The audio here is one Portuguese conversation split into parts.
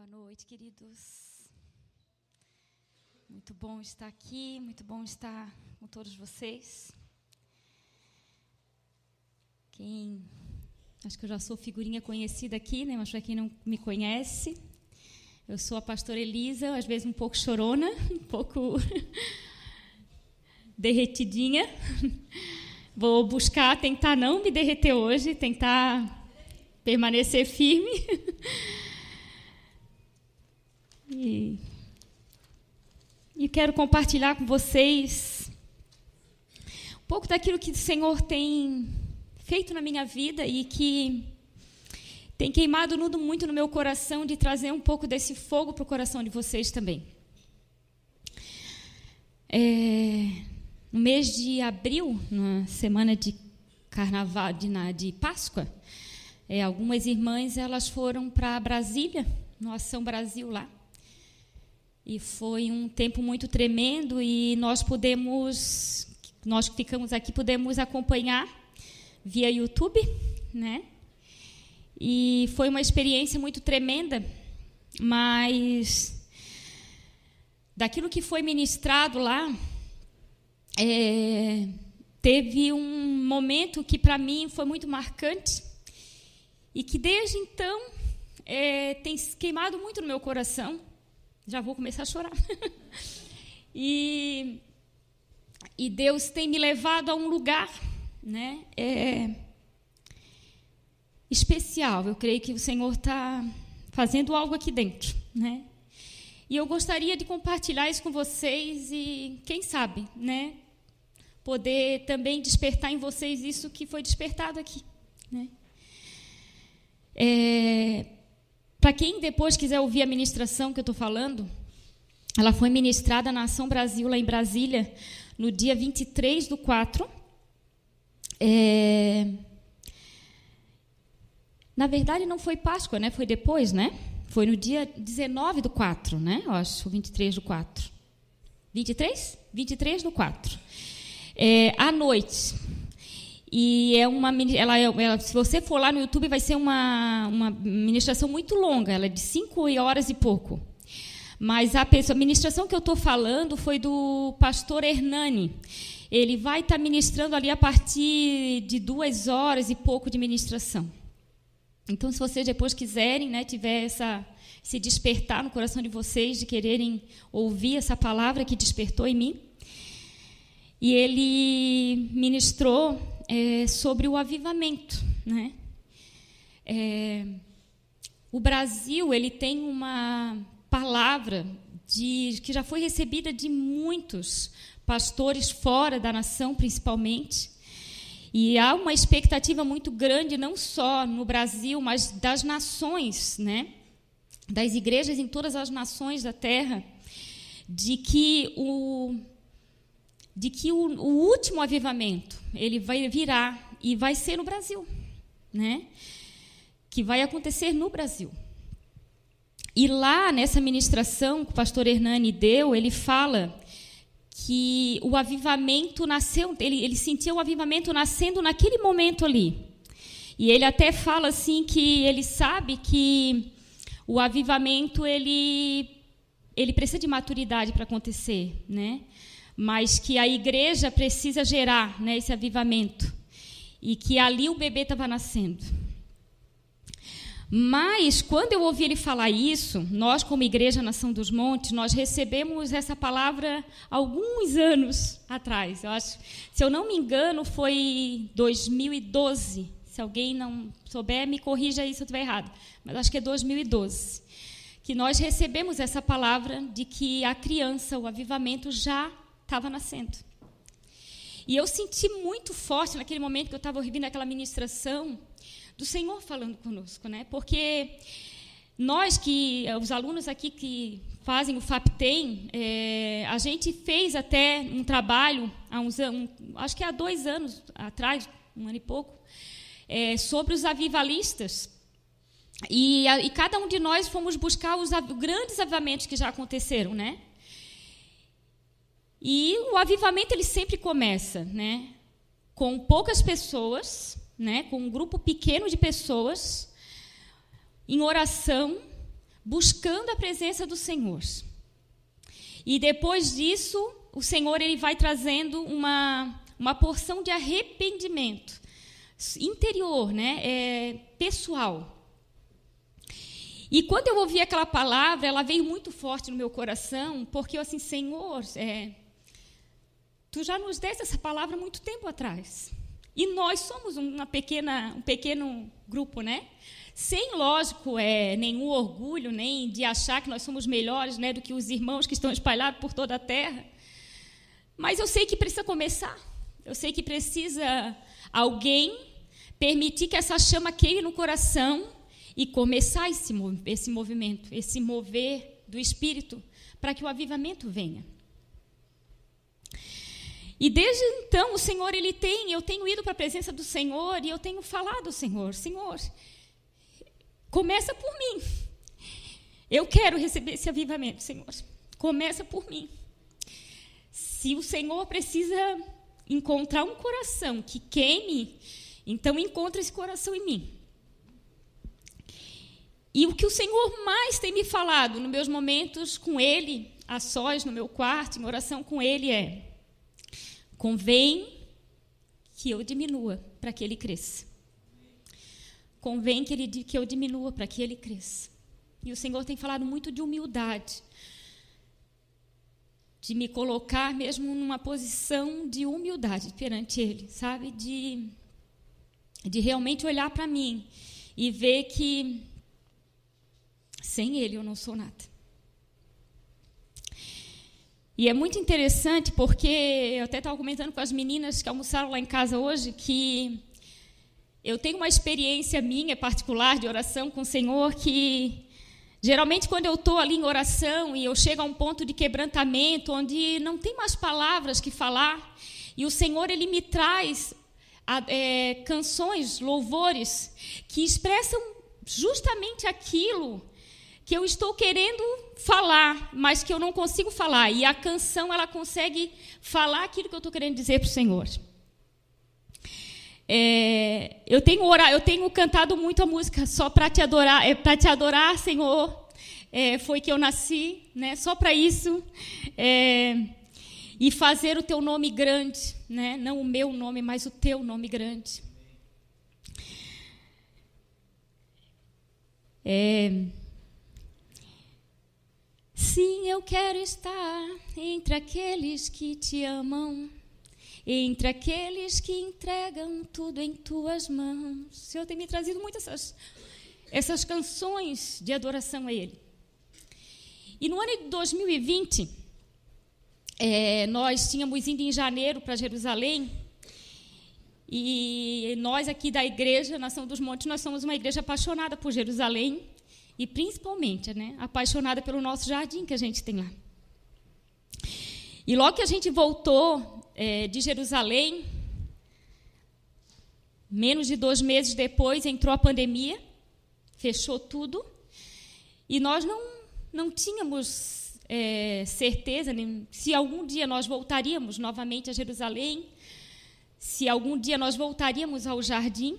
Boa noite, queridos. Muito bom estar aqui, muito bom estar com todos vocês. Quem acho que eu já sou figurinha conhecida aqui, né? Mas para quem não me conhece, eu sou a pastora Elisa, às vezes um pouco chorona, um pouco derretidinha. Vou buscar tentar não me derreter hoje, tentar permanecer firme. E, e quero compartilhar com vocês um pouco daquilo que o Senhor tem feito na minha vida e que tem queimado muito no meu coração de trazer um pouco desse fogo para o coração de vocês também. É, no mês de abril, na semana de carnaval, de, de Páscoa, é, algumas irmãs elas foram para Brasília, no Ação Brasil lá. E foi um tempo muito tremendo e nós podemos, nós que ficamos aqui, podemos acompanhar via YouTube, né? E foi uma experiência muito tremenda, mas daquilo que foi ministrado lá, é, teve um momento que para mim foi muito marcante e que desde então é, tem queimado muito no meu coração já vou começar a chorar. e, e Deus tem me levado a um lugar né, é, especial. Eu creio que o Senhor está fazendo algo aqui dentro. Né? E eu gostaria de compartilhar isso com vocês e, quem sabe, né, poder também despertar em vocês isso que foi despertado aqui. Né? É, para quem depois quiser ouvir a ministração que eu estou falando, ela foi ministrada na Ação Brasil, lá em Brasília, no dia 23 do 4. É... Na verdade, não foi Páscoa, né? Foi depois, né? Foi no dia 19 do 4, né? Eu acho, 23 do 4. 23? 23 do 4. É, à noite. E é uma ela, é, ela, se você for lá no YouTube, vai ser uma, uma ministração muito longa, ela é de 5 horas e pouco. Mas a, pessoa, a ministração que eu estou falando foi do pastor Hernani. Ele vai estar tá ministrando ali a partir de duas horas e pouco de ministração. Então, se vocês depois quiserem, né, tiver essa, se despertar no coração de vocês, de quererem ouvir essa palavra que despertou em mim. E ele ministrou é, sobre o avivamento. Né? É, o Brasil ele tem uma palavra de, que já foi recebida de muitos pastores fora da nação, principalmente. E há uma expectativa muito grande, não só no Brasil, mas das nações, né? das igrejas em todas as nações da terra, de que o, de que o, o último avivamento ele vai virar e vai ser no Brasil, né? Que vai acontecer no Brasil. E lá nessa ministração que o pastor Hernani deu, ele fala que o avivamento nasceu, ele, ele sentiu o avivamento nascendo naquele momento ali. E ele até fala assim que ele sabe que o avivamento ele ele precisa de maturidade para acontecer, né? Mas que a igreja precisa gerar né, esse avivamento. E que ali o bebê estava nascendo. Mas, quando eu ouvi ele falar isso, nós, como Igreja Nação dos Montes, nós recebemos essa palavra alguns anos atrás. Eu acho, se eu não me engano, foi 2012. Se alguém não souber, me corrija aí se eu estiver errado. Mas acho que é 2012. Que nós recebemos essa palavra de que a criança, o avivamento, já estava nascendo. E eu senti muito forte naquele momento que eu estava ouvindo aquela ministração do Senhor falando conosco, né? Porque nós que os alunos aqui que fazem o FAPTEM, é, a gente fez até um trabalho há uns um, acho que há dois anos atrás, um ano e pouco, é, sobre os avivalistas. E, a, e, cada um de nós fomos buscar os grandes avivamentos que já aconteceram, né? E o avivamento ele sempre começa, né, com poucas pessoas, né, com um grupo pequeno de pessoas em oração, buscando a presença do Senhor. E depois disso, o Senhor ele vai trazendo uma, uma porção de arrependimento interior, né? É, pessoal. E quando eu ouvi aquela palavra, ela veio muito forte no meu coração, porque eu assim, Senhor, é, tu já nos deste essa palavra muito tempo atrás. E nós somos uma pequena, um pequeno grupo, né? Sem, lógico, é, nenhum orgulho, nem de achar que nós somos melhores né, do que os irmãos que estão espalhados por toda a terra. Mas eu sei que precisa começar. Eu sei que precisa alguém permitir que essa chama queime no coração e começar esse, esse movimento, esse mover do Espírito, para que o avivamento venha. E desde então o Senhor ele tem, eu tenho ido para a presença do Senhor e eu tenho falado ao Senhor, Senhor, começa por mim. Eu quero receber esse avivamento, Senhor. Começa por mim. Se o Senhor precisa encontrar um coração que queime, então encontra esse coração em mim. E o que o Senhor mais tem me falado nos meus momentos com Ele, a sós, no meu quarto, em oração com Ele, é: Convém que eu diminua para que ele cresça. Convém que, ele, que eu diminua para que ele cresça. E o Senhor tem falado muito de humildade. De me colocar mesmo numa posição de humildade perante Ele, sabe? De, de realmente olhar para mim e ver que sem Ele eu não sou nada. E é muito interessante porque eu até estava comentando com as meninas que almoçaram lá em casa hoje que eu tenho uma experiência minha particular de oração com o Senhor que geralmente quando eu estou ali em oração e eu chego a um ponto de quebrantamento onde não tem mais palavras que falar e o Senhor ele me traz é, canções, louvores que expressam justamente aquilo que eu estou querendo falar, mas que eu não consigo falar. E a canção ela consegue falar aquilo que eu estou querendo dizer para o Senhor. É, eu tenho orar, eu tenho cantado muito a música só para te adorar, é, para te adorar, Senhor. É, foi que eu nasci, né? Só para isso. É, e fazer o teu nome grande, né? Não o meu nome, mas o teu nome grande. É, eu quero estar entre aqueles que te amam, entre aqueles que entregam tudo em tuas mãos. O Senhor tem me trazido muitas essas, essas canções de adoração a Ele. E no ano de 2020, é, nós tínhamos ido em janeiro para Jerusalém. E nós aqui da igreja, Nação dos Montes, nós somos uma igreja apaixonada por Jerusalém e principalmente, né, apaixonada pelo nosso jardim que a gente tem lá. E logo que a gente voltou é, de Jerusalém, menos de dois meses depois entrou a pandemia, fechou tudo, e nós não, não tínhamos é, certeza nem, se algum dia nós voltaríamos novamente a Jerusalém, se algum dia nós voltaríamos ao jardim.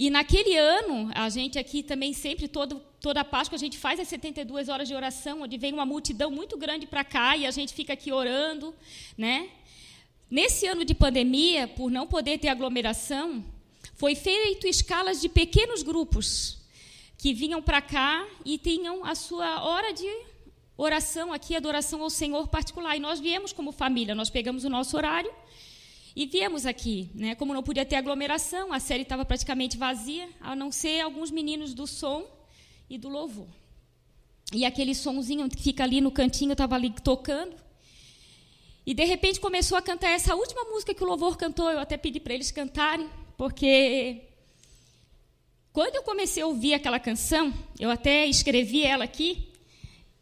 E naquele ano, a gente aqui também sempre, todo, toda Páscoa, a gente faz as 72 horas de oração, onde vem uma multidão muito grande para cá e a gente fica aqui orando. Né? Nesse ano de pandemia, por não poder ter aglomeração, foi feito escalas de pequenos grupos que vinham para cá e tinham a sua hora de oração aqui, adoração ao Senhor particular. E nós viemos como família, nós pegamos o nosso horário e viemos aqui, né? Como não podia ter aglomeração, a série estava praticamente vazia, a não ser alguns meninos do som e do louvor. E aquele sonzinho que fica ali no cantinho estava ali tocando. E de repente começou a cantar essa última música que o louvor cantou. Eu até pedi para eles cantarem, porque quando eu comecei a ouvir aquela canção, eu até escrevi ela aqui.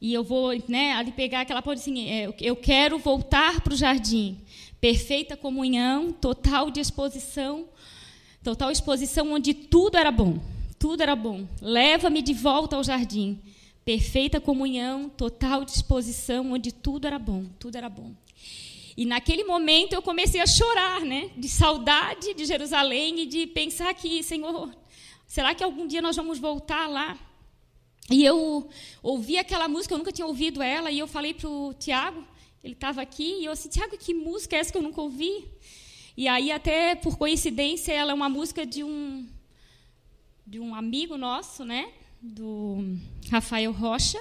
E eu vou, né, ali pegar aquela parte assim, é, eu quero voltar para o jardim perfeita comunhão, total disposição, total exposição onde tudo era bom, tudo era bom. Leva-me de volta ao jardim. Perfeita comunhão, total disposição onde tudo era bom, tudo era bom. E naquele momento eu comecei a chorar, né, de saudade de Jerusalém e de pensar que, Senhor, será que algum dia nós vamos voltar lá? E eu ouvi aquela música, eu nunca tinha ouvido ela, e eu falei para o Tiago, ele estava aqui, e eu disse, Tiago, que música é essa que eu nunca ouvi? E aí, até por coincidência, ela é uma música de um, de um amigo nosso, né? do Rafael Rocha.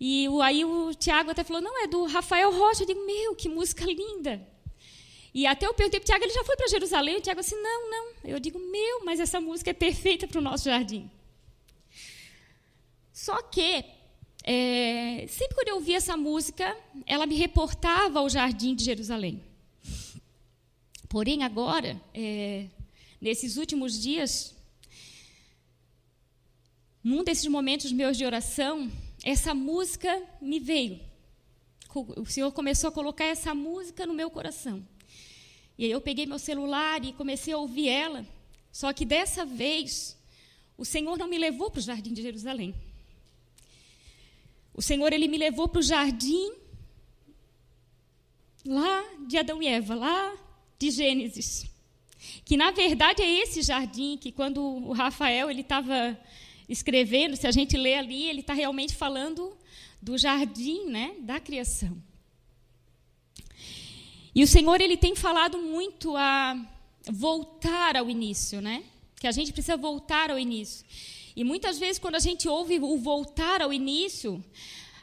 E o, aí o Tiago até falou, não, é do Rafael Rocha. Eu digo, meu, que música linda. E até eu perguntei para o Tiago, ele já foi para Jerusalém? O Tiago assim, não, não. Eu digo, meu, mas essa música é perfeita para o nosso jardim. Só que, é, sempre quando eu ouvia essa música, ela me reportava ao jardim de Jerusalém. Porém, agora, é, nesses últimos dias, num desses momentos meus de oração, essa música me veio. O Senhor começou a colocar essa música no meu coração. E aí eu peguei meu celular e comecei a ouvir ela. Só que dessa vez, o Senhor não me levou para o jardim de Jerusalém. O Senhor ele me levou para o jardim lá de Adão e Eva, lá de Gênesis. Que na verdade é esse jardim que quando o Rafael ele estava escrevendo, se a gente lê ali, ele está realmente falando do jardim, né, da criação. E o Senhor ele tem falado muito a voltar ao início, né? Que a gente precisa voltar ao início. E muitas vezes, quando a gente ouve o voltar ao início,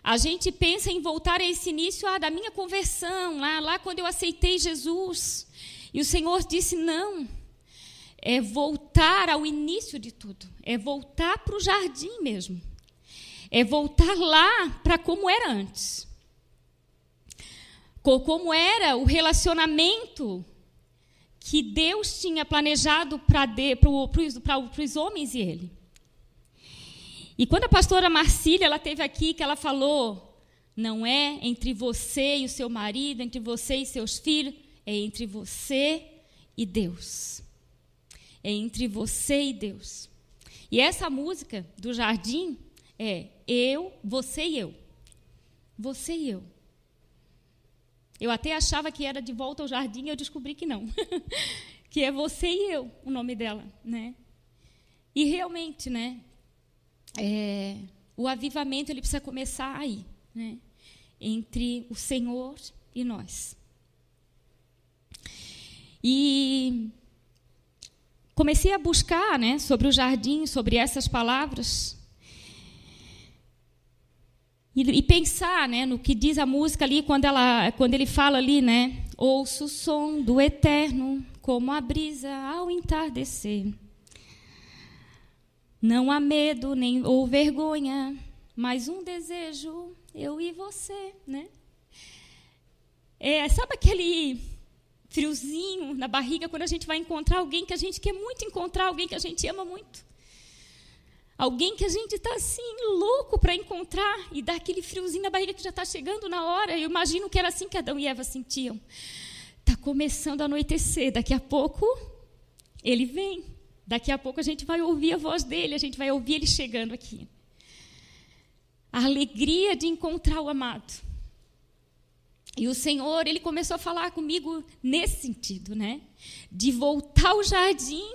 a gente pensa em voltar a esse início ah, da minha conversão, lá, lá quando eu aceitei Jesus. E o Senhor disse: não, é voltar ao início de tudo, é voltar para o jardim mesmo, é voltar lá para como era antes. Como era o relacionamento que Deus tinha planejado para os homens e ele. E quando a pastora Marcília ela teve aqui, que ela falou, não é entre você e o seu marido, entre você e seus filhos, é entre você e Deus. É entre você e Deus. E essa música do jardim é eu, você e eu. Você e eu. Eu até achava que era de volta ao jardim, eu descobri que não. que é você e eu, o nome dela, né? E realmente, né? É, o avivamento ele precisa começar aí, né? entre o Senhor e nós. E comecei a buscar né, sobre o jardim, sobre essas palavras. E, e, pensar né, no que diz a música ali, quando, ela, quando ele fala ali, né? Ouço o som do eterno, como a brisa ao entardecer. Não há medo nem ou vergonha, mas um desejo, eu e você, né? É, sabe aquele friozinho na barriga quando a gente vai encontrar alguém que a gente quer muito encontrar, alguém que a gente ama muito? Alguém que a gente está assim, louco para encontrar e dá aquele friozinho na barriga que já está chegando na hora. Eu imagino que era assim que Adão e Eva sentiam. Está começando a anoitecer, daqui a pouco ele vem. Daqui a pouco a gente vai ouvir a voz dele, a gente vai ouvir ele chegando aqui. A alegria de encontrar o amado. E o Senhor, ele começou a falar comigo nesse sentido, né? De voltar ao jardim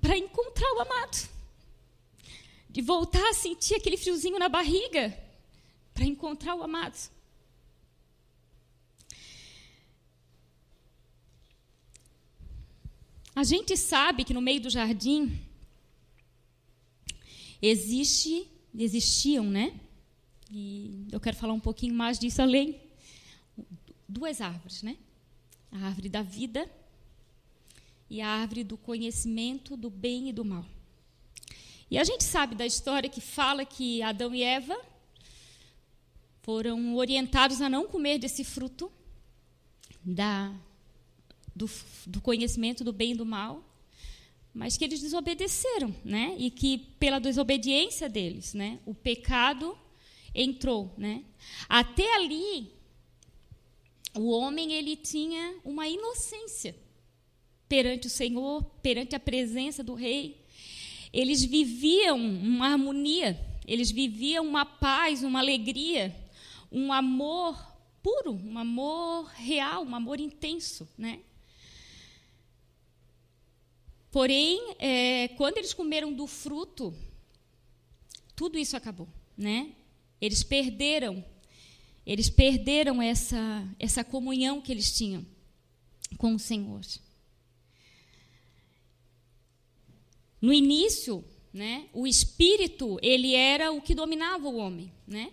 para encontrar o amado. De voltar a sentir aquele friozinho na barriga para encontrar o amado. A gente sabe que no meio do jardim existe, existiam, né? E eu quero falar um pouquinho mais disso além. Duas árvores, né? A árvore da vida e a árvore do conhecimento do bem e do mal. E a gente sabe da história que fala que Adão e Eva foram orientados a não comer desse fruto da do, do conhecimento do bem e do mal, mas que eles desobedeceram, né? E que pela desobediência deles, né, o pecado entrou, né? Até ali o homem ele tinha uma inocência perante o Senhor, perante a presença do rei. Eles viviam uma harmonia, eles viviam uma paz, uma alegria, um amor puro, um amor real, um amor intenso, né? Porém, é, quando eles comeram do fruto, tudo isso acabou, né? Eles perderam, eles perderam essa essa comunhão que eles tinham com o Senhor. No início, né, o espírito, ele era o que dominava o homem, né?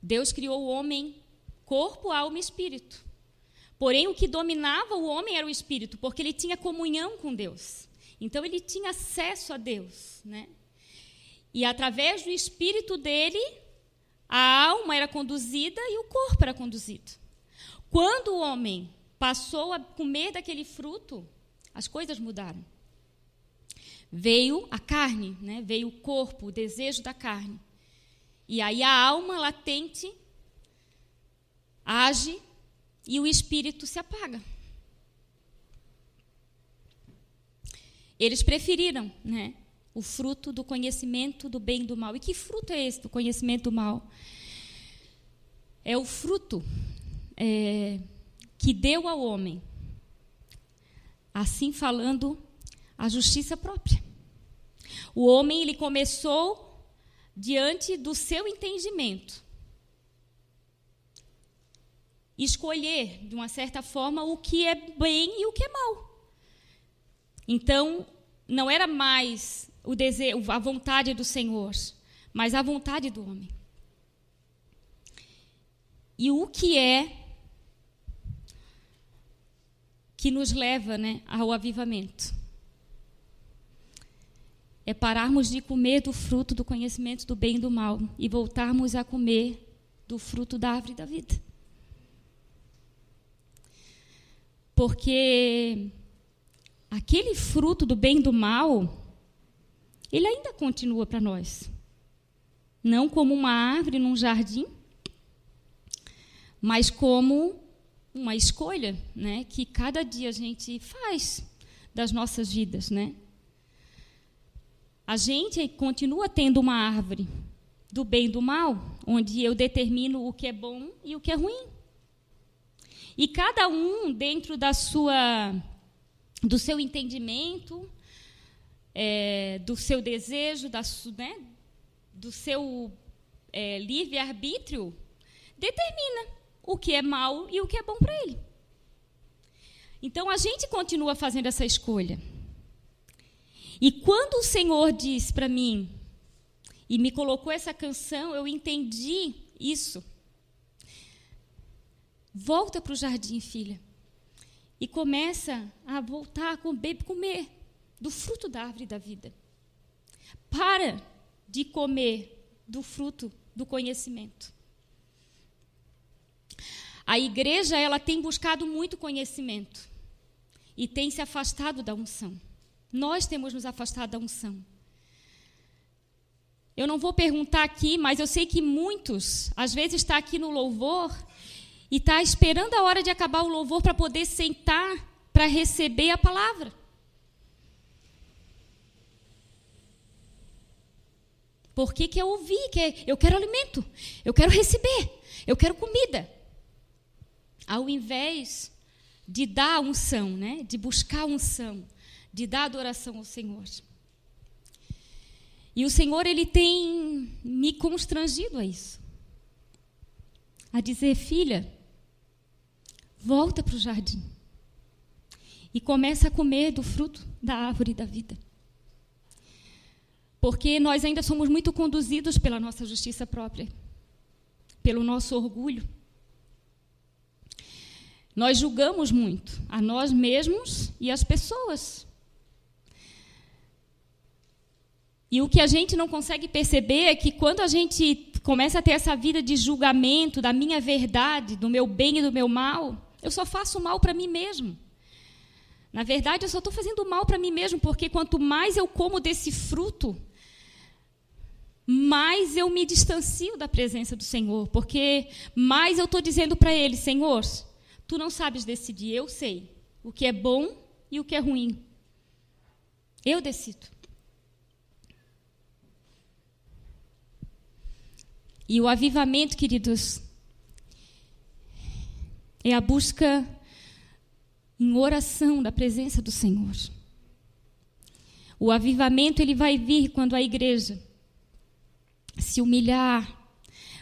Deus criou o homem corpo, alma e espírito. Porém, o que dominava o homem era o espírito, porque ele tinha comunhão com Deus. Então, ele tinha acesso a Deus. Né? E através do espírito dele, a alma era conduzida e o corpo era conduzido. Quando o homem passou a comer daquele fruto, as coisas mudaram. Veio a carne, né? veio o corpo, o desejo da carne. E aí a alma latente age e o espírito se apaga. Eles preferiram, né, o fruto do conhecimento do bem e do mal. E que fruto é esse do conhecimento do mal? É o fruto é, que deu ao homem, assim falando, a justiça própria. O homem ele começou diante do seu entendimento escolher, de uma certa forma, o que é bem e o que é mal. Então, não era mais o desejo, a vontade do Senhor, mas a vontade do homem. E o que é que nos leva né, ao avivamento? É pararmos de comer do fruto do conhecimento do bem e do mal e voltarmos a comer do fruto da árvore da vida. Porque aquele fruto do bem e do mal, ele ainda continua para nós. Não como uma árvore num jardim, mas como uma escolha, né, que cada dia a gente faz das nossas vidas, né? A gente continua tendo uma árvore do bem e do mal, onde eu determino o que é bom e o que é ruim. E cada um dentro da sua, do seu entendimento, é, do seu desejo, da, né, do seu é, livre arbítrio, determina o que é mal e o que é bom para ele. Então a gente continua fazendo essa escolha. E quando o Senhor diz para mim e me colocou essa canção, eu entendi isso. Volta para o jardim, filha. E começa a voltar a comer, comer do fruto da árvore da vida. Para de comer do fruto do conhecimento. A igreja ela tem buscado muito conhecimento e tem se afastado da unção. Nós temos nos afastado da unção. Eu não vou perguntar aqui, mas eu sei que muitos, às vezes, está aqui no louvor e está esperando a hora de acabar o louvor para poder sentar para receber a palavra. Porque quer ouvir, quer, eu quero alimento, eu quero receber, eu quero comida. Ao invés de dar unção, né? de buscar unção, de dar adoração ao Senhor. E o Senhor, Ele tem me constrangido a isso. A dizer, filha, volta para o jardim e começa a comer do fruto da árvore da vida. Porque nós ainda somos muito conduzidos pela nossa justiça própria, pelo nosso orgulho. Nós julgamos muito a nós mesmos e as pessoas. E o que a gente não consegue perceber é que quando a gente começa a ter essa vida de julgamento da minha verdade, do meu bem e do meu mal, eu só faço mal para mim mesmo. Na verdade, eu só estou fazendo mal para mim mesmo, porque quanto mais eu como desse fruto, mais eu me distancio da presença do Senhor, porque mais eu estou dizendo para Ele: Senhor, tu não sabes decidir, eu sei o que é bom e o que é ruim. Eu decido. E o avivamento, queridos, é a busca em oração da presença do Senhor. O avivamento ele vai vir quando a igreja se humilhar,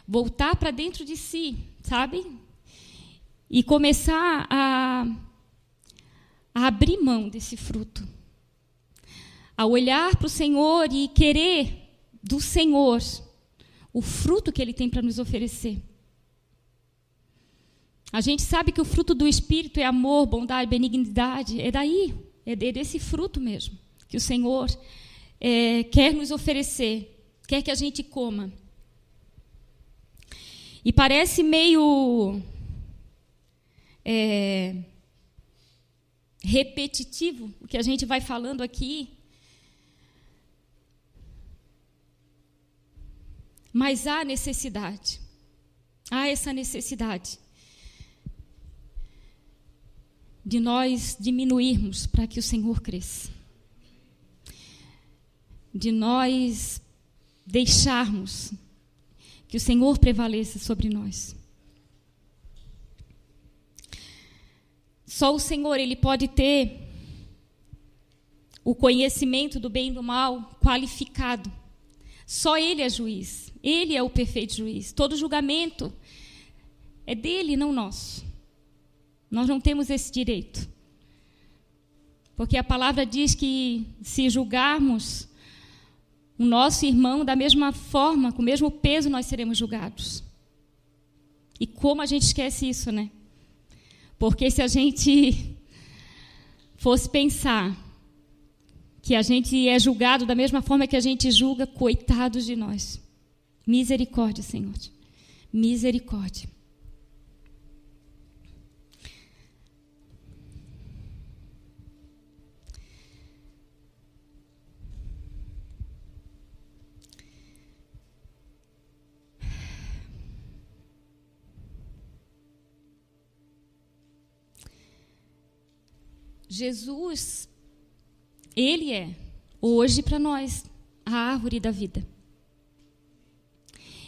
voltar para dentro de si, sabe? E começar a, a abrir mão desse fruto. A olhar para o Senhor e querer do Senhor o fruto que Ele tem para nos oferecer. A gente sabe que o fruto do Espírito é amor, bondade, benignidade. É daí, é desse fruto mesmo que o Senhor é, quer nos oferecer, quer que a gente coma. E parece meio é, repetitivo o que a gente vai falando aqui. Mas há necessidade. Há essa necessidade de nós diminuirmos para que o Senhor cresça. De nós deixarmos que o Senhor prevaleça sobre nós. Só o Senhor ele pode ter o conhecimento do bem e do mal qualificado. Só ele é juiz. Ele é o perfeito juiz. Todo julgamento é dele, não nosso. Nós não temos esse direito. Porque a palavra diz que se julgarmos o nosso irmão da mesma forma, com o mesmo peso, nós seremos julgados. E como a gente esquece isso, né? Porque se a gente fosse pensar que a gente é julgado da mesma forma que a gente julga, coitados de nós. Misericórdia, Senhor. Misericórdia. Jesus, Ele é, hoje para nós, a árvore da vida.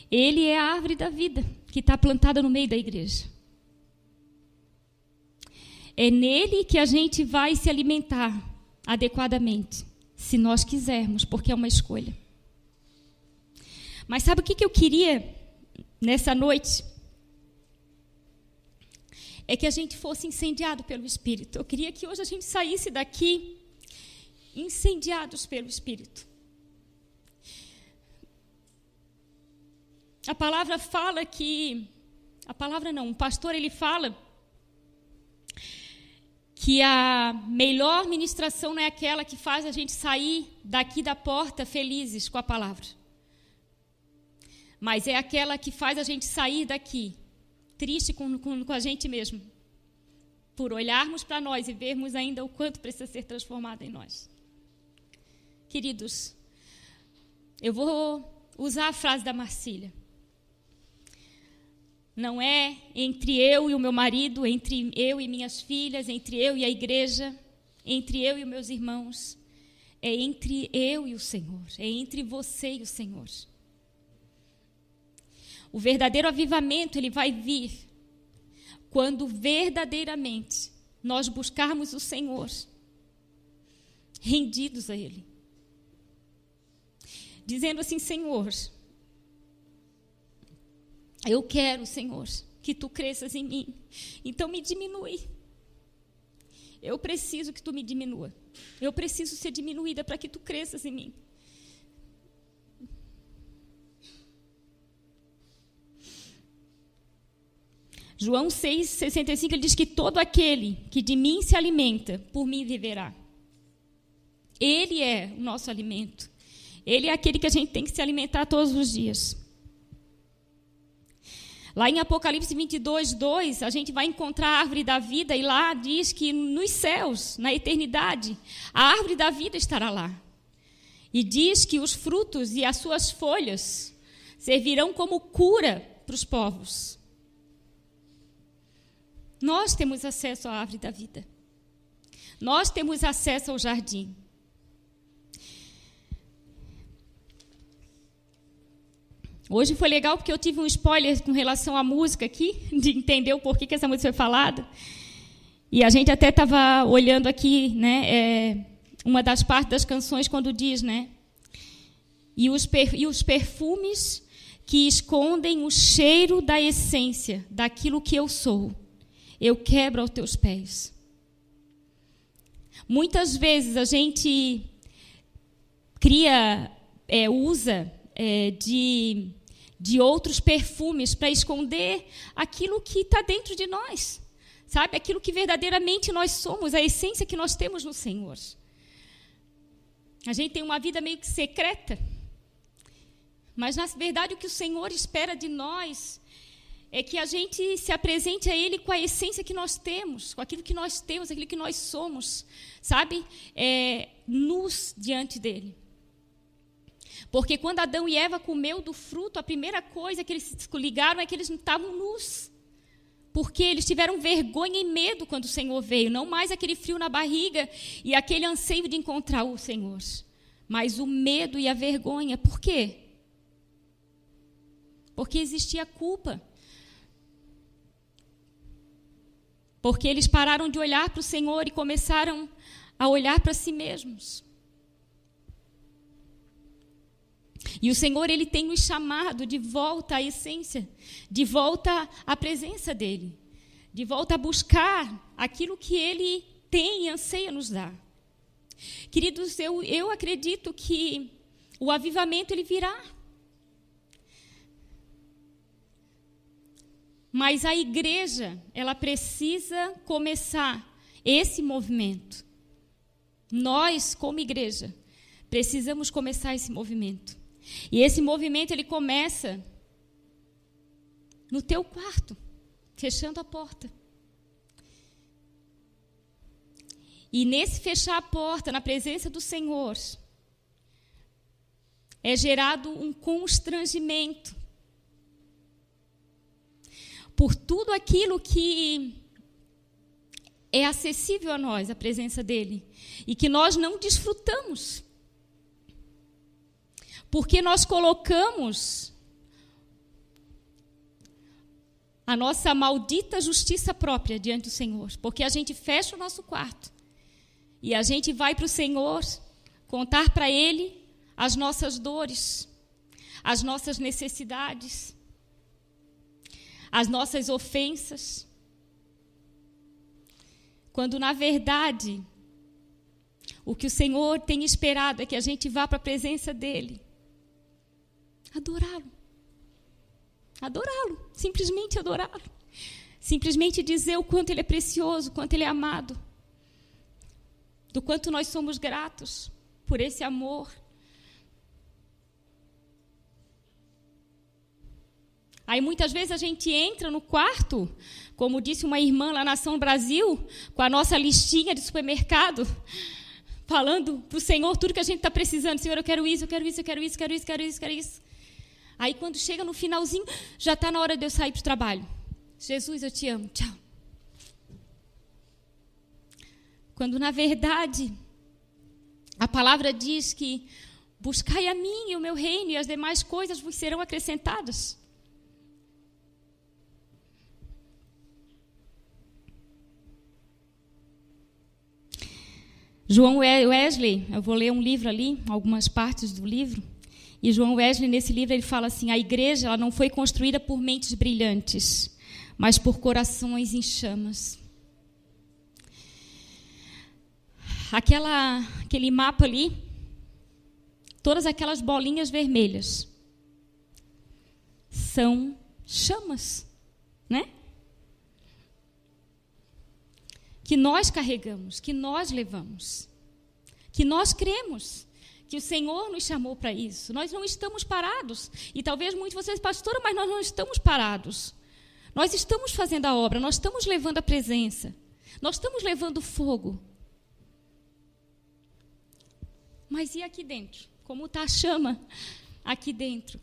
Ele é a árvore da vida que está plantada no meio da igreja. É nele que a gente vai se alimentar adequadamente, se nós quisermos, porque é uma escolha. Mas sabe o que eu queria nessa noite? É que a gente fosse incendiado pelo Espírito. Eu queria que hoje a gente saísse daqui incendiados pelo Espírito. A palavra fala que a palavra não, o pastor ele fala que a melhor ministração não é aquela que faz a gente sair daqui da porta felizes com a palavra. Mas é aquela que faz a gente sair daqui triste com, com, com a gente mesmo, por olharmos para nós e vermos ainda o quanto precisa ser transformado em nós. Queridos, eu vou usar a frase da Marcília. Não é entre eu e o meu marido, entre eu e minhas filhas, entre eu e a igreja, entre eu e meus irmãos. É entre eu e o Senhor, é entre você e o Senhor. O verdadeiro avivamento ele vai vir quando verdadeiramente nós buscarmos o Senhor, rendidos a Ele, dizendo assim: Senhor, eu quero, Senhor, que tu cresças em mim, então me diminui. Eu preciso que tu me diminua. Eu preciso ser diminuída para que tu cresças em mim. João 6,65 ele diz que todo aquele que de mim se alimenta, por mim viverá. Ele é o nosso alimento. Ele é aquele que a gente tem que se alimentar todos os dias. Lá em Apocalipse 22, 2, a gente vai encontrar a árvore da vida e lá diz que nos céus, na eternidade, a árvore da vida estará lá. E diz que os frutos e as suas folhas servirão como cura para os povos. Nós temos acesso à árvore da vida. Nós temos acesso ao jardim. Hoje foi legal porque eu tive um spoiler com relação à música aqui, de entender o porquê que essa música foi falada. E a gente até estava olhando aqui, né, é, uma das partes das canções quando diz, né, e os, e os perfumes que escondem o cheiro da essência, daquilo que eu sou, eu quebro aos teus pés. Muitas vezes a gente cria, é, usa é, de, de outros perfumes para esconder aquilo que está dentro de nós, sabe? Aquilo que verdadeiramente nós somos, a essência que nós temos no Senhor. A gente tem uma vida meio que secreta, mas na verdade o que o Senhor espera de nós é que a gente se apresente a Ele com a essência que nós temos, com aquilo que nós temos, aquilo que nós somos, sabe? É, nus diante dEle. Porque quando Adão e Eva comeu do fruto, a primeira coisa que eles se ligaram é que eles estavam nus. Porque eles tiveram vergonha e medo quando o Senhor veio, não mais aquele frio na barriga e aquele anseio de encontrar o Senhor, mas o medo e a vergonha. Por quê? Porque existia culpa. Porque eles pararam de olhar para o Senhor e começaram a olhar para si mesmos. E o Senhor, Ele tem nos chamado de volta à essência, de volta à presença dEle, de volta a buscar aquilo que Ele tem e anseia nos dar. Queridos, eu, eu acredito que o avivamento ele virá. Mas a igreja, ela precisa começar esse movimento. Nós, como igreja, precisamos começar esse movimento. E esse movimento ele começa no teu quarto, fechando a porta. E nesse fechar a porta, na presença do Senhor, é gerado um constrangimento por tudo aquilo que é acessível a nós, a presença dEle, e que nós não desfrutamos. Porque nós colocamos a nossa maldita justiça própria diante do Senhor. Porque a gente fecha o nosso quarto e a gente vai para o Senhor contar para Ele as nossas dores, as nossas necessidades, as nossas ofensas. Quando, na verdade, o que o Senhor tem esperado é que a gente vá para a presença dEle adorá-lo. Adorá-lo, simplesmente adorá-lo. Simplesmente dizer o quanto ele é precioso, o quanto ele é amado. Do quanto nós somos gratos por esse amor. Aí muitas vezes a gente entra no quarto, como disse uma irmã lá na São Brasil, com a nossa listinha de supermercado, falando para o Senhor tudo que a gente está precisando. Senhor, eu quero isso, eu quero isso, eu quero isso, eu quero isso, eu quero isso, eu quero isso. Aí quando chega no finalzinho, já está na hora de eu sair para o trabalho. Jesus, eu te amo. Tchau. Quando na verdade a palavra diz que buscai a mim e o meu reino e as demais coisas vos serão acrescentadas. João Wesley, eu vou ler um livro ali, algumas partes do livro. E João Wesley, nesse livro, ele fala assim: a igreja ela não foi construída por mentes brilhantes, mas por corações em chamas. Aquela, aquele mapa ali, todas aquelas bolinhas vermelhas são chamas, né? Que nós carregamos, que nós levamos, que nós cremos que o Senhor nos chamou para isso. Nós não estamos parados. E talvez muitos de vocês, pastora, mas nós não estamos parados. Nós estamos fazendo a obra, nós estamos levando a presença, nós estamos levando fogo. Mas e aqui dentro? Como está a chama aqui dentro?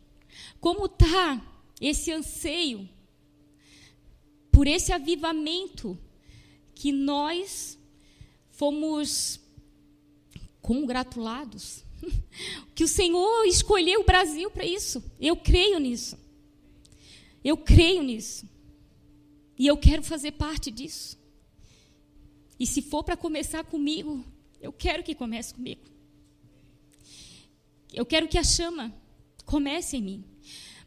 Como está esse anseio por esse avivamento que nós fomos congratulados que o Senhor escolheu o Brasil para isso. Eu creio nisso. Eu creio nisso. E eu quero fazer parte disso. E se for para começar comigo, eu quero que comece comigo. eu quero que a chama comece em mim.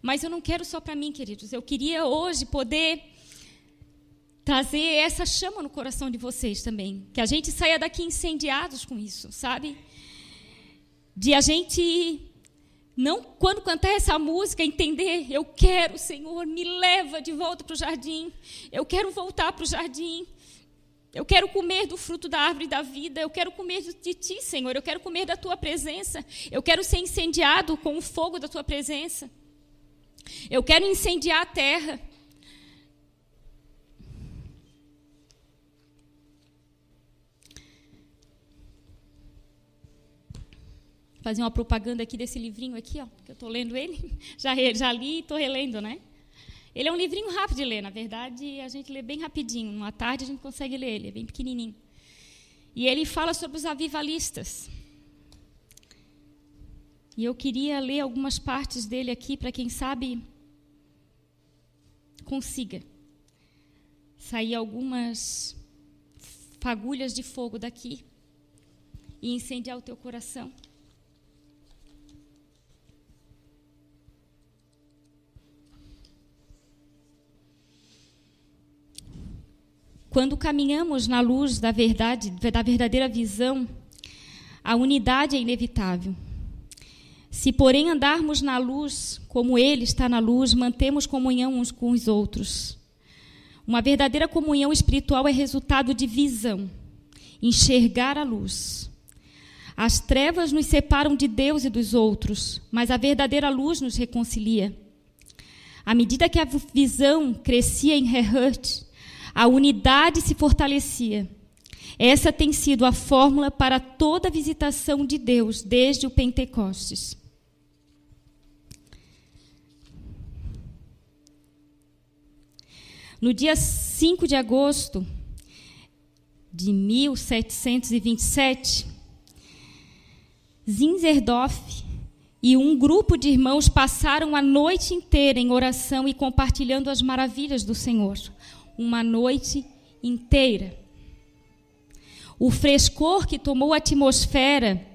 Mas eu não quero só para mim, queridos. Eu queria hoje poder trazer essa chama no coração de vocês também. Que a gente saia daqui incendiados com isso, sabe? De a gente não, quando cantar essa música, entender, eu quero, Senhor, me leva de volta para o jardim. Eu quero voltar para o jardim. Eu quero comer do fruto da árvore da vida. Eu quero comer de ti, Senhor. Eu quero comer da tua presença. Eu quero ser incendiado com o fogo da tua presença. Eu quero incendiar a terra. Fazer uma propaganda aqui desse livrinho aqui, ó, que eu estou lendo ele. Já, já li e estou relendo, né? Ele é um livrinho rápido de ler, na verdade, a gente lê bem rapidinho. Numa tarde a gente consegue ler ele, é bem pequenininho. E ele fala sobre os avivalistas. E eu queria ler algumas partes dele aqui para quem sabe consiga sair algumas fagulhas de fogo daqui e incendiar o teu coração. Quando caminhamos na luz da verdade, da verdadeira visão, a unidade é inevitável. Se, porém, andarmos na luz, como Ele está na luz, mantemos comunhão uns com os outros. Uma verdadeira comunhão espiritual é resultado de visão, enxergar a luz. As trevas nos separam de Deus e dos outros, mas a verdadeira luz nos reconcilia. À medida que a visão crescia em Herhurt, a unidade se fortalecia. Essa tem sido a fórmula para toda a visitação de Deus desde o Pentecostes. No dia 5 de agosto de 1727, Zinzerdorf e um grupo de irmãos passaram a noite inteira em oração e compartilhando as maravilhas do Senhor uma noite inteira. O frescor que tomou a atmosfera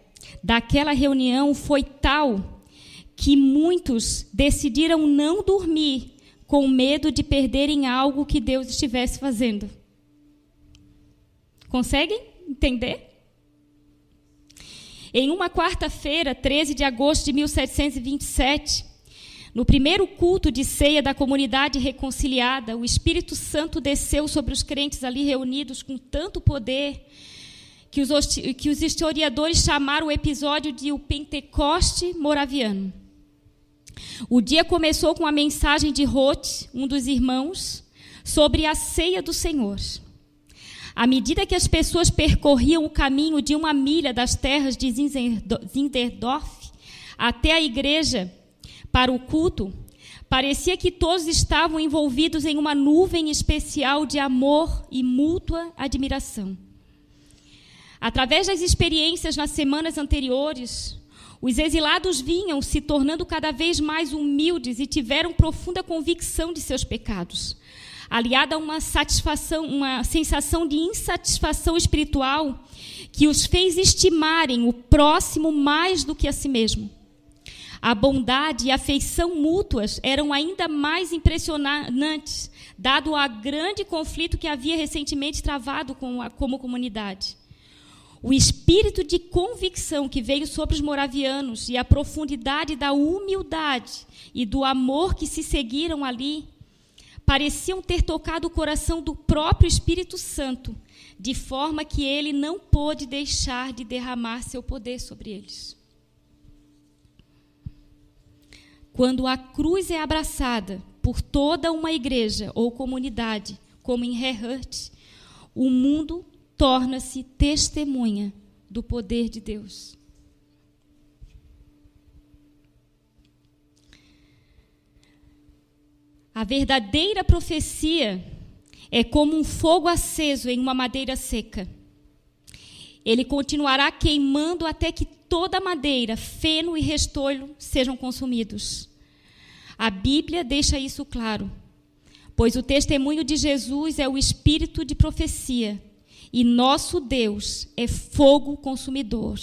daquela reunião foi tal que muitos decidiram não dormir com medo de perderem algo que Deus estivesse fazendo. Conseguem entender? Em uma quarta-feira, 13 de agosto de 1727, no primeiro culto de ceia da comunidade reconciliada, o Espírito Santo desceu sobre os crentes ali reunidos com tanto poder que os, que os historiadores chamaram o episódio de o Pentecoste moraviano. O dia começou com a mensagem de Roth, um dos irmãos, sobre a ceia do Senhor. À medida que as pessoas percorriam o caminho de uma milha das terras de Zinderdorf até a igreja, para o culto, parecia que todos estavam envolvidos em uma nuvem especial de amor e mútua admiração. Através das experiências nas semanas anteriores, os exilados vinham se tornando cada vez mais humildes e tiveram profunda convicção de seus pecados, aliada a uma satisfação, uma sensação de insatisfação espiritual que os fez estimarem o próximo mais do que a si mesmo. A bondade e a afeição mútuas eram ainda mais impressionantes, dado o grande conflito que havia recentemente travado com a, como comunidade. O espírito de convicção que veio sobre os moravianos e a profundidade da humildade e do amor que se seguiram ali pareciam ter tocado o coração do próprio Espírito Santo, de forma que ele não pôde deixar de derramar seu poder sobre eles. Quando a cruz é abraçada por toda uma igreja ou comunidade, como em Herhurt, o mundo torna-se testemunha do poder de Deus. A verdadeira profecia é como um fogo aceso em uma madeira seca. Ele continuará queimando até que toda madeira, feno e restolho sejam consumidos. A Bíblia deixa isso claro, pois o testemunho de Jesus é o espírito de profecia e nosso Deus é fogo consumidor.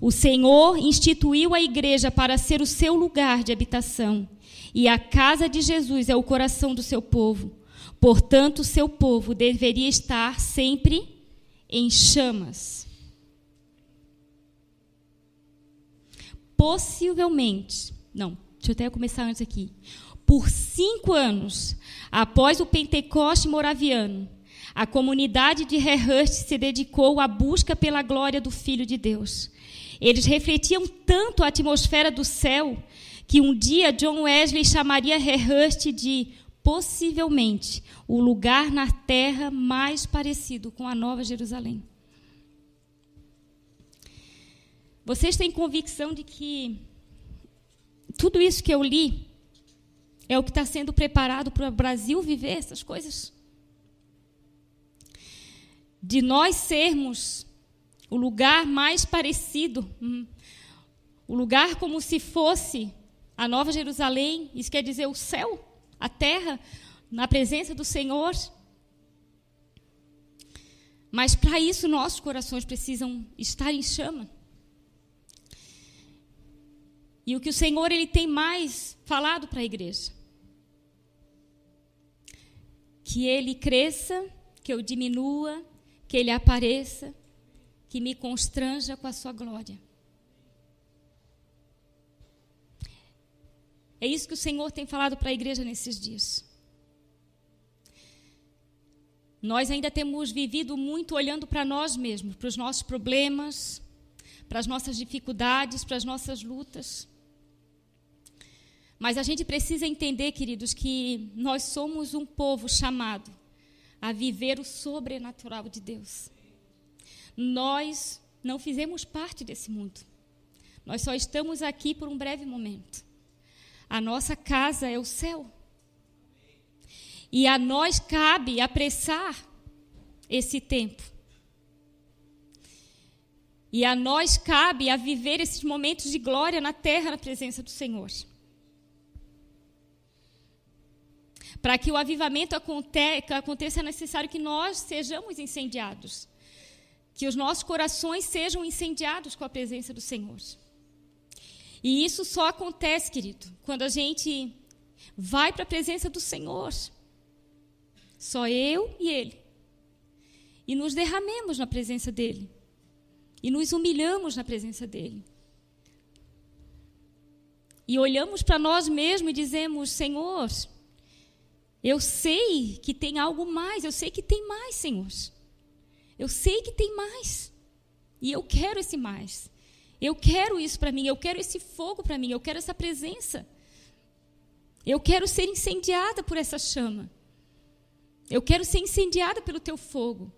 O Senhor instituiu a igreja para ser o seu lugar de habitação, e a casa de Jesus é o coração do seu povo. Portanto, seu povo deveria estar sempre em chamas. Possivelmente, não, deixa eu até começar antes aqui. Por cinco anos, após o Pentecoste moraviano, a comunidade de Rehurst se dedicou à busca pela glória do Filho de Deus. Eles refletiam tanto a atmosfera do céu que um dia John Wesley chamaria Rehurst de possivelmente o lugar na terra mais parecido com a Nova Jerusalém. Vocês têm convicção de que tudo isso que eu li é o que está sendo preparado para o Brasil viver essas coisas? De nós sermos o lugar mais parecido, hum, o lugar como se fosse a Nova Jerusalém, isso quer dizer o céu, a terra, na presença do Senhor. Mas para isso nossos corações precisam estar em chama. E o que o Senhor ele tem mais falado para a igreja? Que ele cresça, que eu diminua, que ele apareça, que me constranja com a sua glória. É isso que o Senhor tem falado para a igreja nesses dias. Nós ainda temos vivido muito olhando para nós mesmos, para os nossos problemas, para as nossas dificuldades, para as nossas lutas. Mas a gente precisa entender, queridos, que nós somos um povo chamado a viver o sobrenatural de Deus. Nós não fizemos parte desse mundo. Nós só estamos aqui por um breve momento. A nossa casa é o céu. E a nós cabe apressar esse tempo. E a nós cabe a viver esses momentos de glória na terra, na presença do Senhor. Para que o avivamento aconteça, é necessário que nós sejamos incendiados. Que os nossos corações sejam incendiados com a presença do Senhor. E isso só acontece, querido, quando a gente vai para a presença do Senhor. Só eu e Ele. E nos derramemos na presença dEle. E nos humilhamos na presença dEle. E olhamos para nós mesmos e dizemos: Senhor, eu sei que tem algo mais, eu sei que tem mais, Senhor. Eu sei que tem mais. E eu quero esse mais. Eu quero isso para mim, eu quero esse fogo para mim, eu quero essa presença. Eu quero ser incendiada por essa chama. Eu quero ser incendiada pelo teu fogo.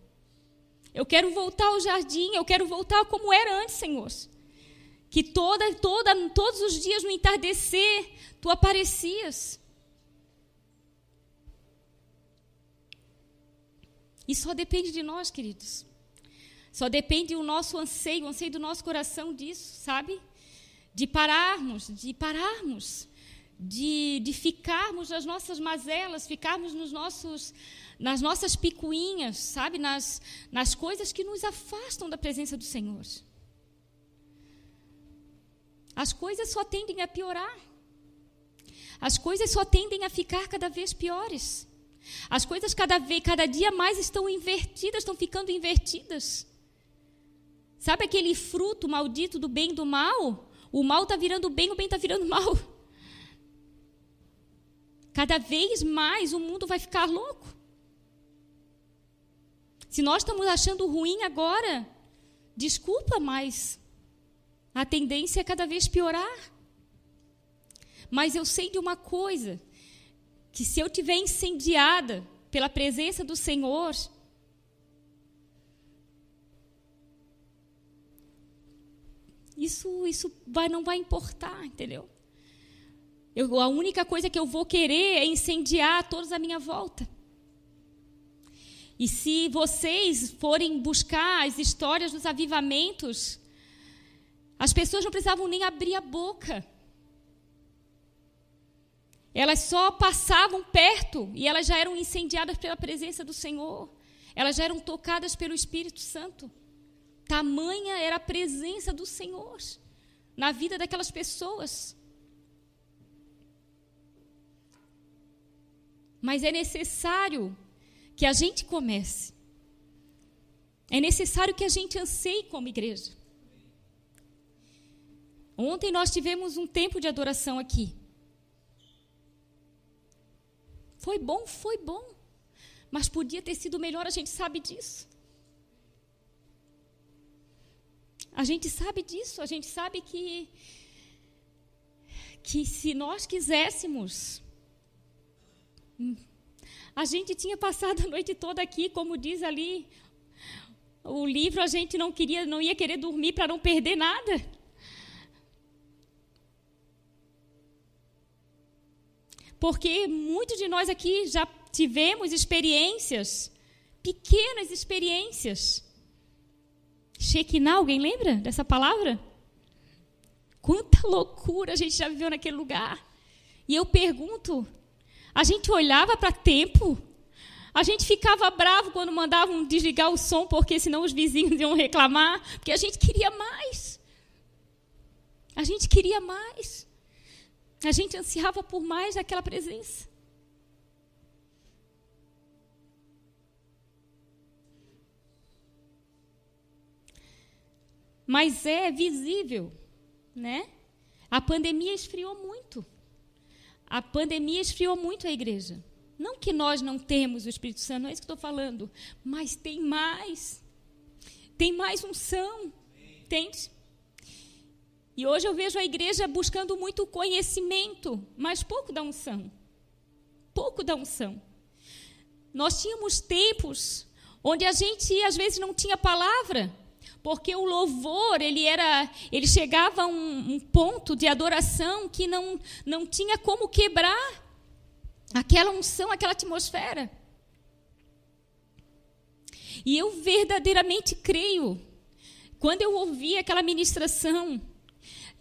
Eu quero voltar ao jardim, eu quero voltar como era antes, Senhor. Que toda, toda, todos os dias no entardecer tu aparecias. E só depende de nós, queridos. Só depende o nosso anseio, o anseio do nosso coração disso, sabe? De pararmos, de pararmos, de, de ficarmos nas nossas mazelas, ficarmos nos nossos, nas nossas picuinhas, sabe? Nas, nas coisas que nos afastam da presença do Senhor. As coisas só tendem a piorar. As coisas só tendem a ficar cada vez piores. As coisas cada vez, cada dia mais estão invertidas, estão ficando invertidas. Sabe aquele fruto maldito do bem e do mal? O mal está virando bem, o bem está virando mal. Cada vez mais o mundo vai ficar louco. Se nós estamos achando ruim agora, desculpa, mas a tendência é cada vez piorar. Mas eu sei de uma coisa: que se eu tiver incendiada pela presença do Senhor, isso isso vai não vai importar, entendeu? Eu, a única coisa que eu vou querer é incendiar todos à minha volta. E se vocês forem buscar as histórias dos avivamentos, as pessoas não precisavam nem abrir a boca. Elas só passavam perto e elas já eram incendiadas pela presença do Senhor. Elas já eram tocadas pelo Espírito Santo. Tamanha era a presença do Senhor na vida daquelas pessoas. Mas é necessário que a gente comece. É necessário que a gente anseie como igreja. Ontem nós tivemos um tempo de adoração aqui. Foi bom, foi bom. Mas podia ter sido melhor, a gente sabe disso. A gente sabe disso, a gente sabe que que se nós quiséssemos a gente tinha passado a noite toda aqui, como diz ali o livro, a gente não queria, não ia querer dormir para não perder nada. Porque muitos de nós aqui já tivemos experiências, pequenas experiências. Shekinah, alguém lembra dessa palavra? Quanta loucura a gente já viveu naquele lugar. E eu pergunto, a gente olhava para tempo, a gente ficava bravo quando mandavam desligar o som, porque senão os vizinhos iam reclamar, porque a gente queria mais. A gente queria mais. A gente ansiava por mais daquela presença. Mas é visível, né? A pandemia esfriou muito. A pandemia esfriou muito a igreja. Não que nós não temos o Espírito Santo, não é isso que estou falando, mas tem mais. Tem mais unção. Entende? E hoje eu vejo a igreja buscando muito conhecimento, mas pouco da unção. Pouco da unção. Nós tínhamos tempos onde a gente às vezes não tinha palavra, porque o louvor ele era, ele chegava a um, um ponto de adoração que não não tinha como quebrar aquela unção, aquela atmosfera. E eu verdadeiramente creio, quando eu ouvi aquela ministração,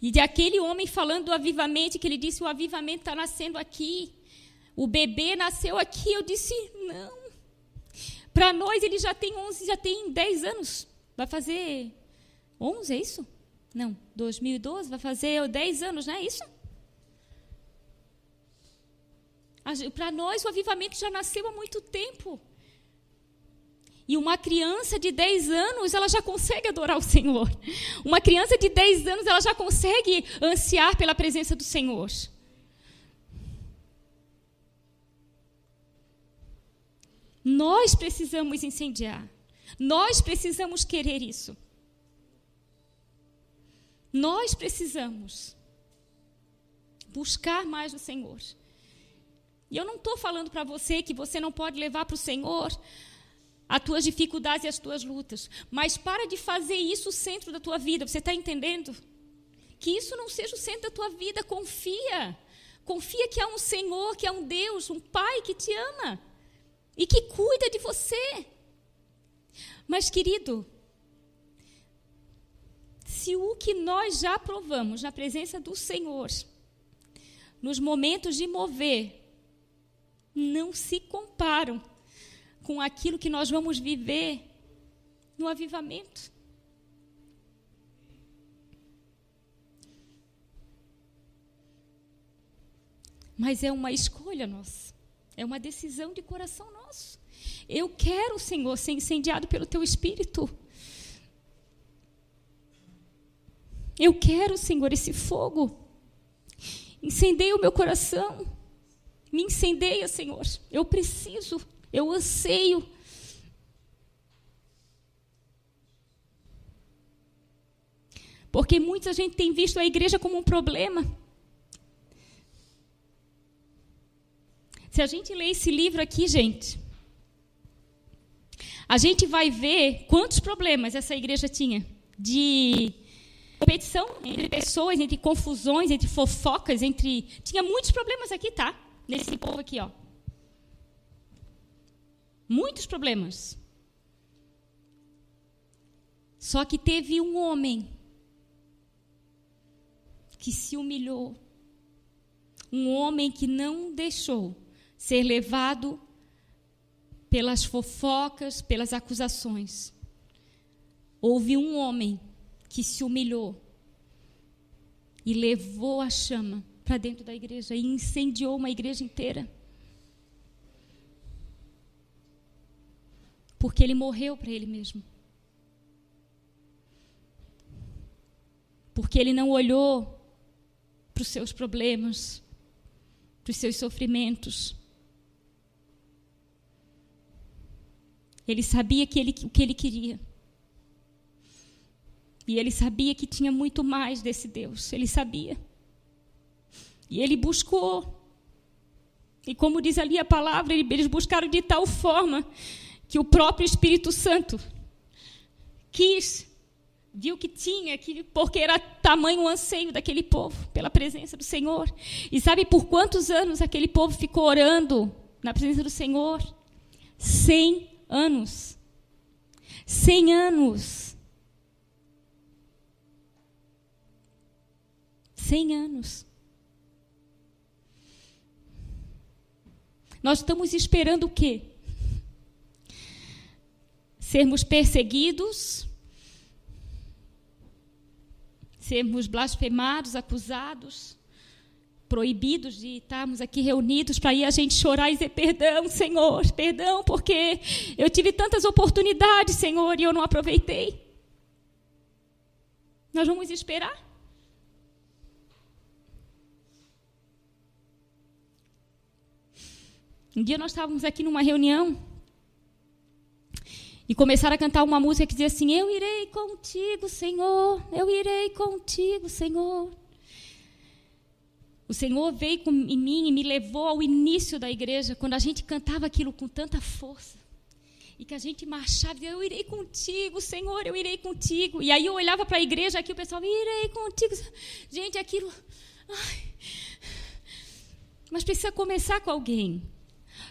e de aquele homem falando do avivamento, que ele disse: o avivamento está nascendo aqui. O bebê nasceu aqui. Eu disse: não. Para nós ele já tem 11, já tem 10 anos. Vai fazer 11, é isso? Não, 2012 vai fazer 10 anos, não é isso? Para nós o avivamento já nasceu há muito tempo. E uma criança de 10 anos, ela já consegue adorar o Senhor. Uma criança de 10 anos, ela já consegue ansiar pela presença do Senhor. Nós precisamos incendiar. Nós precisamos querer isso. Nós precisamos buscar mais o Senhor. E eu não estou falando para você que você não pode levar para o Senhor as tuas dificuldades e as tuas lutas. Mas para de fazer isso o centro da tua vida. Você está entendendo? Que isso não seja o centro da tua vida. Confia. Confia que há um Senhor, que há um Deus, um Pai que te ama e que cuida de você. Mas, querido, se o que nós já provamos na presença do Senhor, nos momentos de mover, não se comparam com aquilo que nós vamos viver no avivamento. Mas é uma escolha nossa, é uma decisão de coração nosso. Eu quero, Senhor, ser incendiado pelo Teu Espírito. Eu quero, Senhor, esse fogo. Incendeia o meu coração. Me incendeia, Senhor. Eu preciso. Eu anseio. Porque muita gente tem visto a igreja como um problema. Se a gente ler esse livro aqui, gente, a gente vai ver quantos problemas essa igreja tinha de competição entre pessoas, entre confusões, entre fofocas, entre tinha muitos problemas aqui, tá? Nesse povo aqui, ó. Muitos problemas. Só que teve um homem que se humilhou. Um homem que não deixou ser levado pelas fofocas, pelas acusações. houve um homem que se humilhou e levou a chama para dentro da igreja e incendiou uma igreja inteira. Porque ele morreu para ele mesmo. Porque ele não olhou para os seus problemas, para os seus sofrimentos. Ele sabia que ele, o que ele queria. E ele sabia que tinha muito mais desse Deus. Ele sabia. E ele buscou. E como diz ali a palavra, eles buscaram de tal forma que o próprio Espírito Santo quis, viu que tinha, que, porque era tamanho o anseio daquele povo pela presença do Senhor. E sabe por quantos anos aquele povo ficou orando na presença do Senhor? Cem anos. Cem anos. Cem anos. Nós estamos esperando o quê? Sermos perseguidos, sermos blasfemados, acusados, proibidos de estarmos aqui reunidos para ir a gente chorar e dizer perdão, Senhor, perdão, porque eu tive tantas oportunidades, Senhor, e eu não aproveitei. Nós vamos esperar? Um dia nós estávamos aqui numa reunião e começaram a cantar uma música que dizia assim: Eu irei contigo, Senhor, eu irei contigo, Senhor. O Senhor veio em mim e me levou ao início da igreja, quando a gente cantava aquilo com tanta força. E que a gente marchava eu irei contigo, Senhor, eu irei contigo. E aí eu olhava para a igreja aqui, o pessoal, irei contigo. Gente, aquilo. Ai. Mas precisa começar com alguém.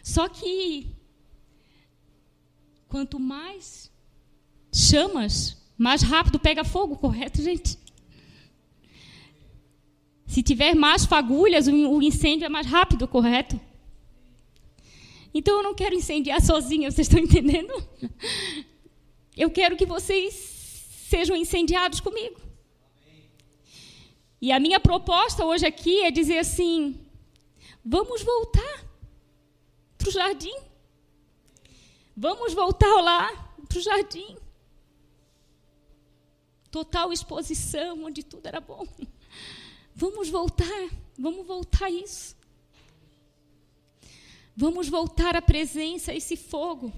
Só que quanto mais chamas, mais rápido pega fogo, correto, gente? Se tiver mais fagulhas, o incêndio é mais rápido, correto? Então eu não quero incendiar sozinha, vocês estão entendendo? Eu quero que vocês sejam incendiados comigo. E a minha proposta hoje aqui é dizer assim: vamos voltar para o jardim. Vamos voltar lá para o jardim. Total exposição, onde tudo era bom. Vamos voltar, vamos voltar a isso. Vamos voltar à presença, a esse fogo.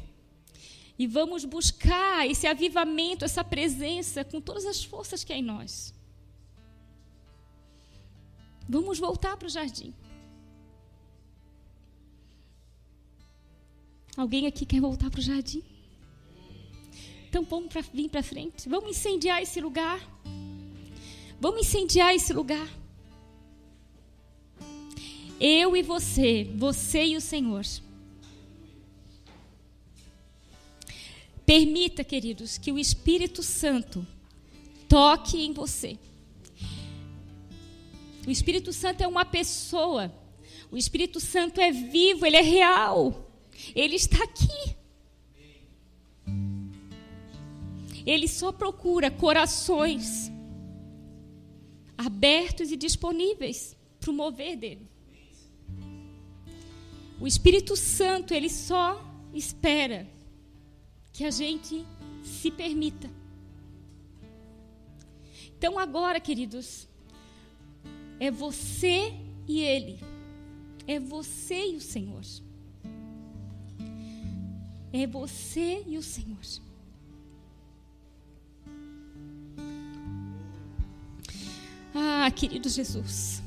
E vamos buscar esse avivamento, essa presença com todas as forças que há em nós. Vamos voltar para o jardim. Alguém aqui quer voltar para o jardim? Então vamos pra, vir para frente. Vamos incendiar esse lugar. Vamos incendiar esse lugar. Eu e você, você e o Senhor. Permita, queridos, que o Espírito Santo toque em você. O Espírito Santo é uma pessoa. O Espírito Santo é vivo, ele é real. Ele está aqui. Ele só procura corações abertos e disponíveis para o mover dele. O Espírito Santo, ele só espera que a gente se permita. Então, agora, queridos, é você e ele. É você e o Senhor. É você e o Senhor. Ah, querido Jesus.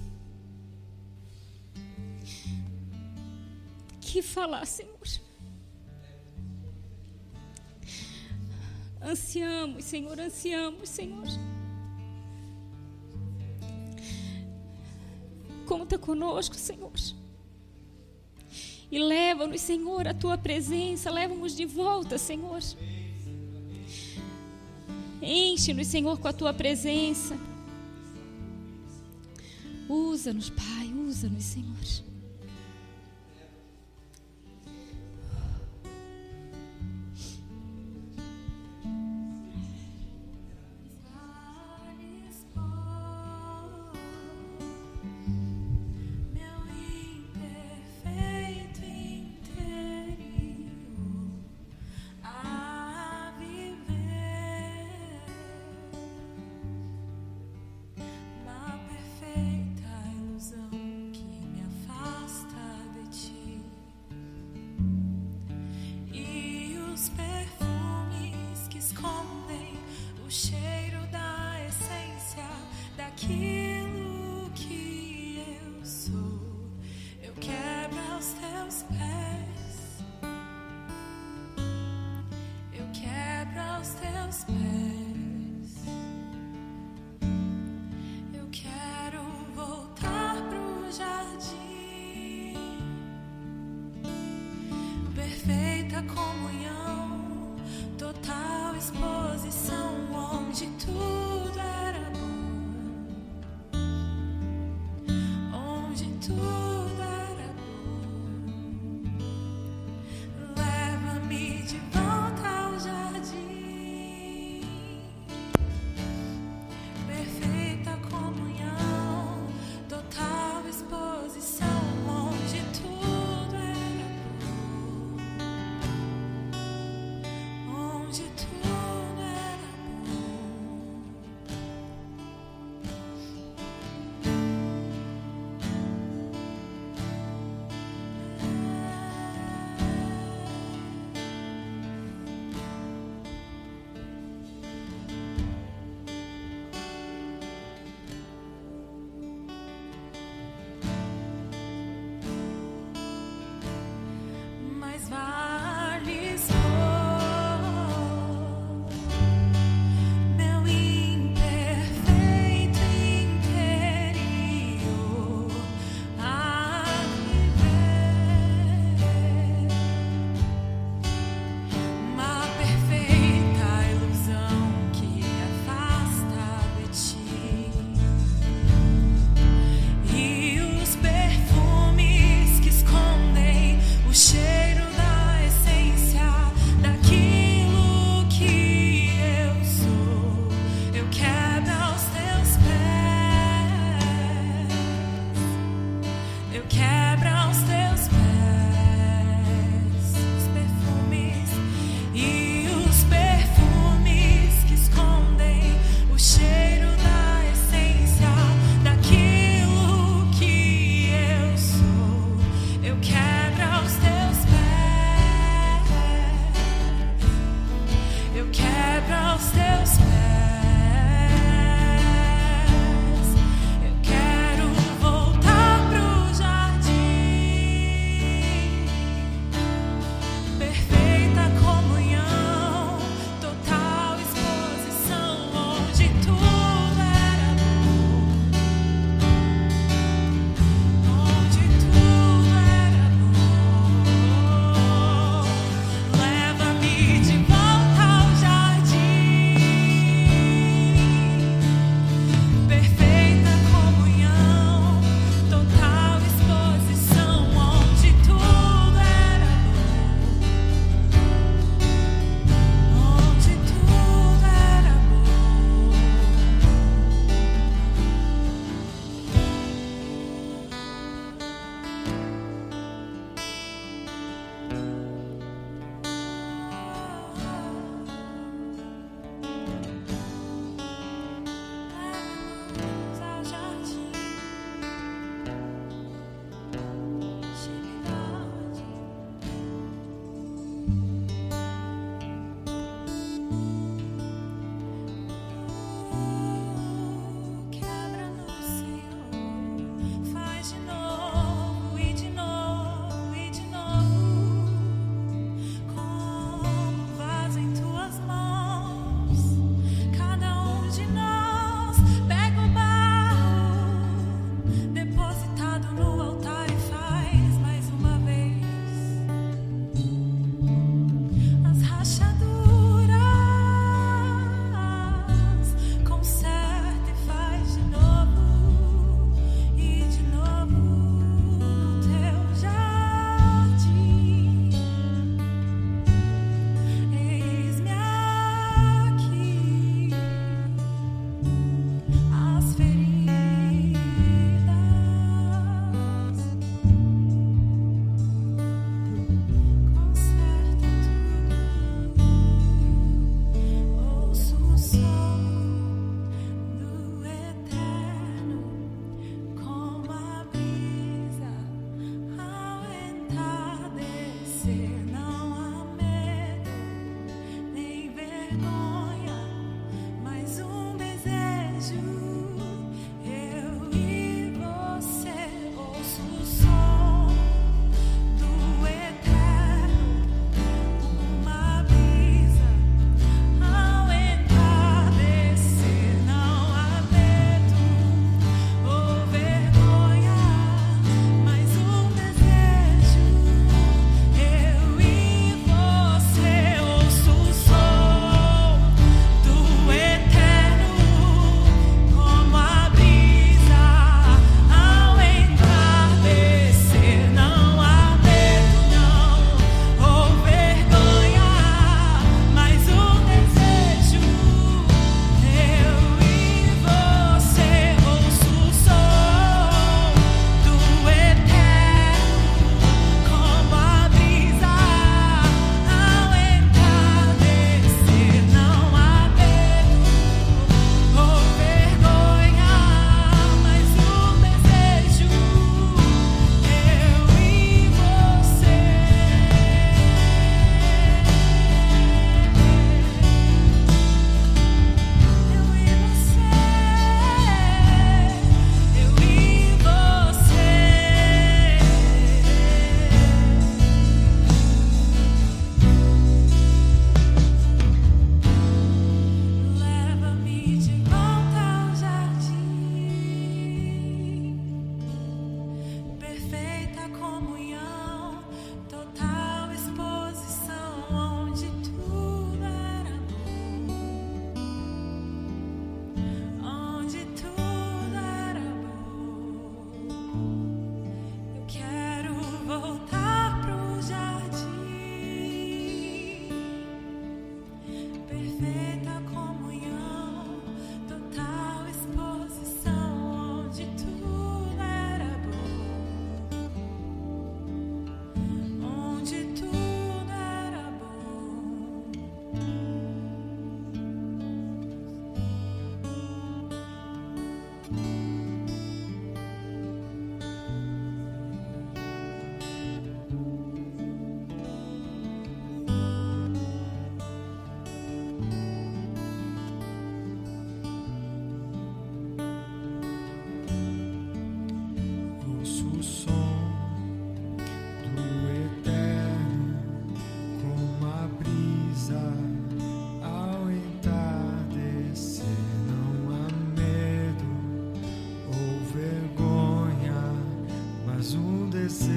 Que falar, Senhor. Ansiamos, Senhor, ansiamos, Senhor. Conta conosco, Senhor. E leva-nos, Senhor, à tua presença, leva-nos de volta, Senhor. Enche-nos, Senhor, com a tua presença. Usa-nos, Pai, usa-nos, Senhor.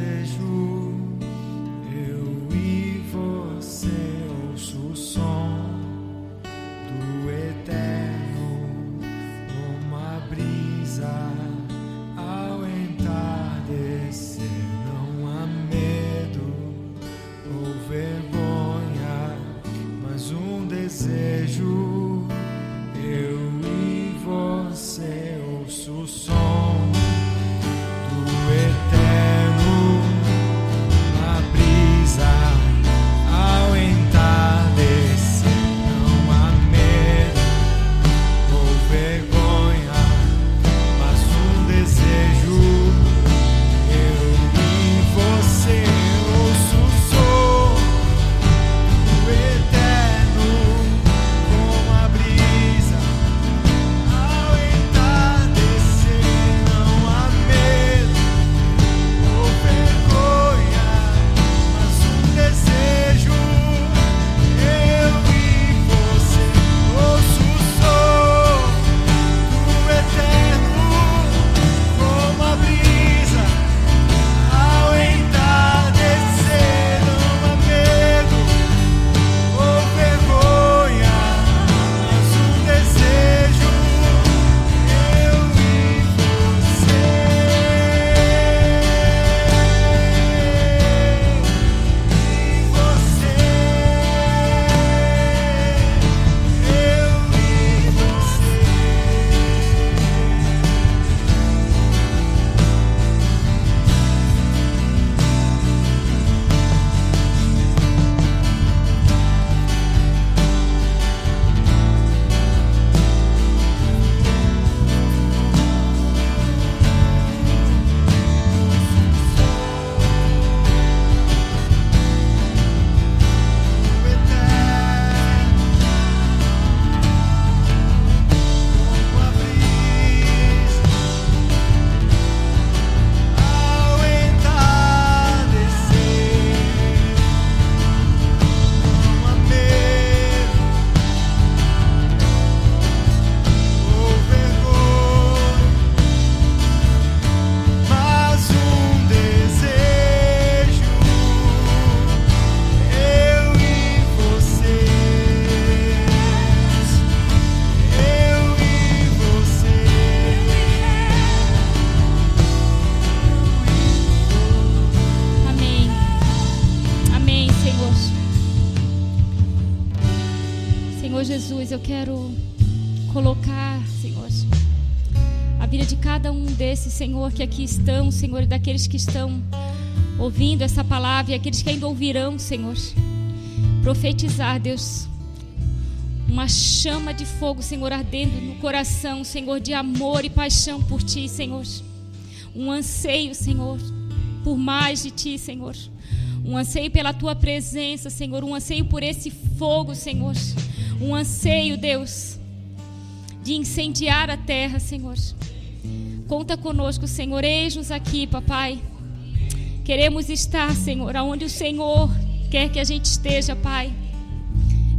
Eu estão, Senhor, e daqueles que estão ouvindo essa palavra e aqueles que ainda ouvirão, Senhor. Profetizar, Deus, uma chama de fogo, Senhor, ardendo no coração, Senhor, de amor e paixão por Ti, Senhor. Um anseio, Senhor, por mais de Ti, Senhor. Um anseio pela Tua presença, Senhor. Um anseio por esse fogo, Senhor um anseio, Deus, de incendiar a terra, Senhor. Conta conosco, Senhor. Eis-nos aqui, papai. Queremos estar, Senhor, aonde o Senhor quer que a gente esteja, Pai.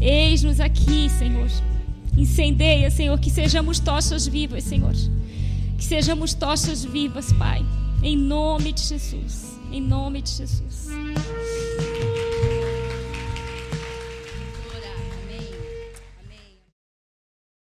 Eis-nos aqui, Senhor. Incendeia, Senhor, que sejamos tochas vivas, Senhor. Que sejamos tochas vivas, Pai. Em nome de Jesus. Em nome de Jesus.